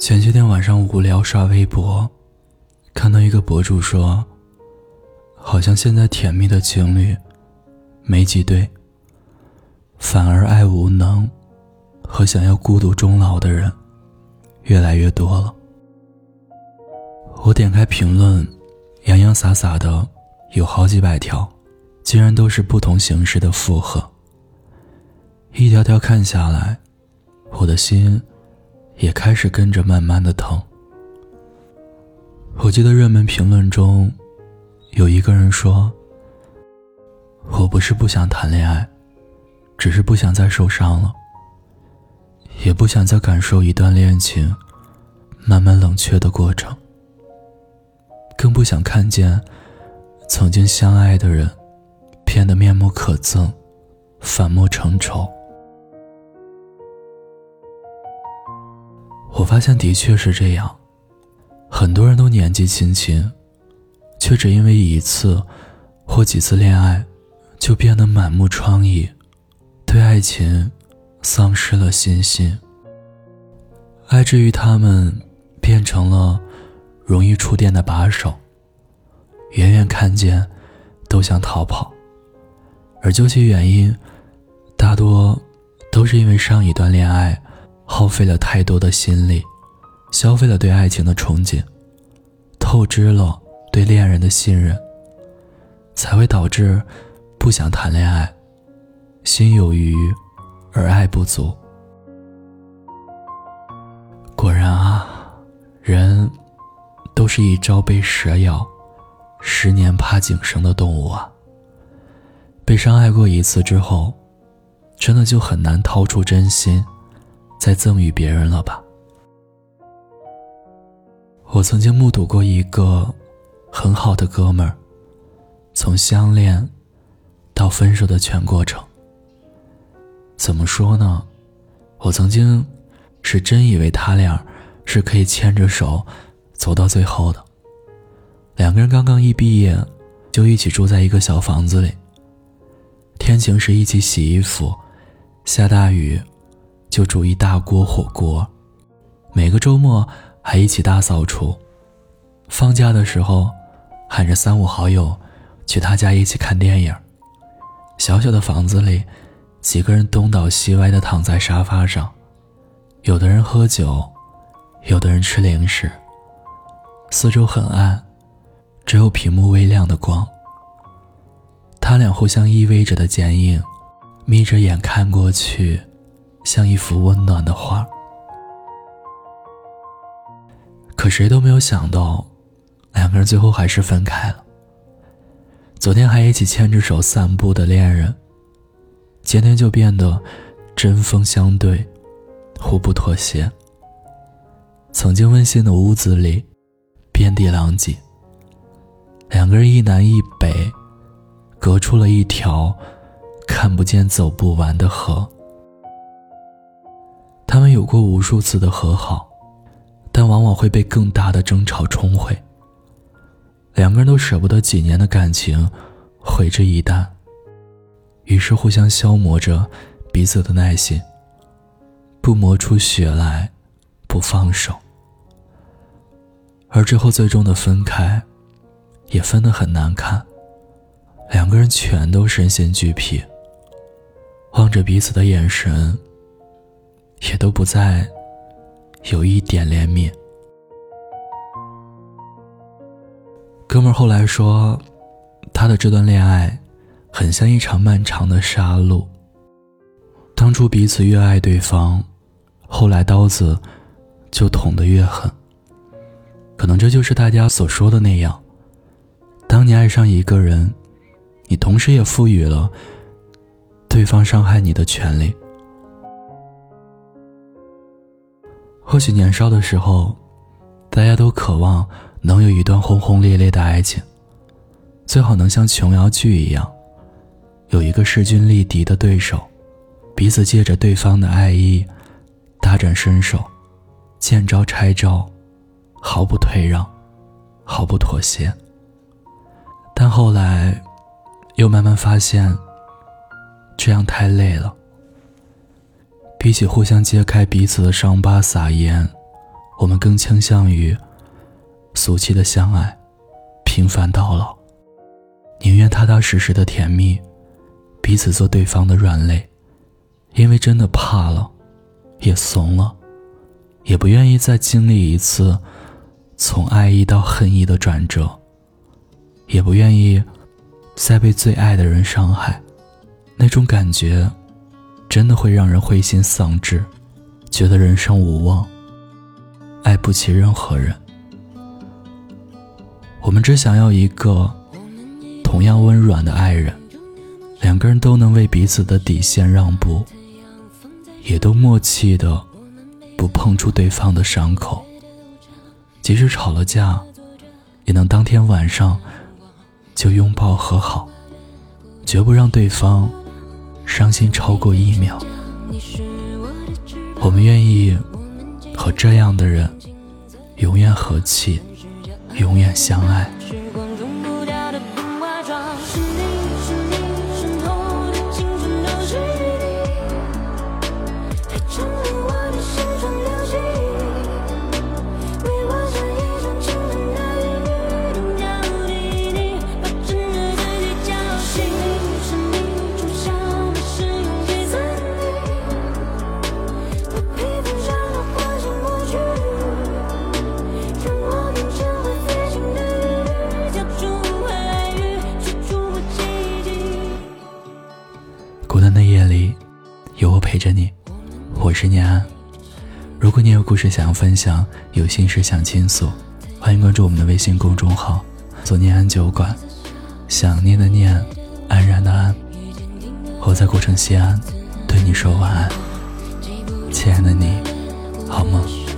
前些天晚上无聊刷微博，看到一个博主说，好像现在甜蜜的情侣没几对，反而爱无能和想要孤独终老的人越来越多了。我点开评论，洋洋洒洒的有好几百条，竟然都是不同形式的附和。一条条看下来，我的心也开始跟着慢慢的疼。我记得热门评论中，有一个人说：“我不是不想谈恋爱，只是不想再受伤了，也不想再感受一段恋情慢慢冷却的过程，更不想看见曾经相爱的人变得面目可憎，反目成仇。”我发现的确是这样，很多人都年纪轻轻，却只因为一次或几次恋爱，就变得满目疮痍，对爱情丧失了信心。爱之于他们，变成了容易触电的把手，远远看见都想逃跑，而究其原因，大多都是因为上一段恋爱。耗费了太多的心力，消费了对爱情的憧憬，透支了对恋人的信任，才会导致不想谈恋爱，心有余而爱不足。果然啊，人都是一朝被蛇咬，十年怕井绳的动物啊。被伤害过一次之后，真的就很难掏出真心。再赠予别人了吧？我曾经目睹过一个很好的哥们儿，从相恋到分手的全过程。怎么说呢？我曾经是真以为他俩是可以牵着手走到最后的。两个人刚刚一毕业，就一起住在一个小房子里。天晴时一起洗衣服，下大雨。就煮一大锅火锅，每个周末还一起大扫除。放假的时候，喊着三五好友去他家一起看电影。小小的房子里，几个人东倒西歪的躺在沙发上，有的人喝酒，有的人吃零食。四周很暗，只有屏幕微亮的光。他俩互相依偎着的剪影，眯着眼看过去。像一幅温暖的画，可谁都没有想到，两个人最后还是分开了。昨天还一起牵着手散步的恋人，今天就变得针锋相对，互不妥协。曾经温馨的屋子里，遍地狼藉。两个人一南一北，隔出了一条看不见、走不完的河。他们有过无数次的和好，但往往会被更大的争吵冲毁。两个人都舍不得几年的感情毁之一旦，于是互相消磨着彼此的耐心，不磨出血来，不放手。而之后最终的分开，也分得很难看，两个人全都身心俱疲，望着彼此的眼神。也都不再有一点怜悯。哥们儿后来说，他的这段恋爱很像一场漫长的杀戮。当初彼此越爱对方，后来刀子就捅得越狠。可能这就是大家所说的那样：当你爱上一个人，你同时也赋予了对方伤害你的权利。或许年少的时候，大家都渴望能有一段轰轰烈烈的爱情，最好能像琼瑶剧一样，有一个势均力敌的对手，彼此借着对方的爱意，大展身手，见招拆招，毫不退让，毫不妥协。但后来，又慢慢发现，这样太累了。比起互相揭开彼此的伤疤撒盐，我们更倾向于俗气的相爱，平凡到老，宁愿踏踏实实的甜蜜，彼此做对方的软肋，因为真的怕了，也怂了，也不愿意再经历一次从爱意到恨意的转折，也不愿意再被最爱的人伤害，那种感觉，真的会让人灰心丧志，觉得人生无望。爱不起任何人，我们只想要一个同样温软的爱人，两个人都能为彼此的底线让步，也都默契的不碰触对方的伤口，即使吵了架，也能当天晚上就拥抱和好，绝不让对方伤心超过一秒。我们愿意。和这样的人，永远和气，永远相爱。的夜里，有我陪着你，我是念安。如果你有故事想要分享，有心事想倾诉，欢迎关注我们的微信公众号“做念安酒馆”。想念的念，安然的安。我在古城西安，对你说晚安，亲爱的你，好梦。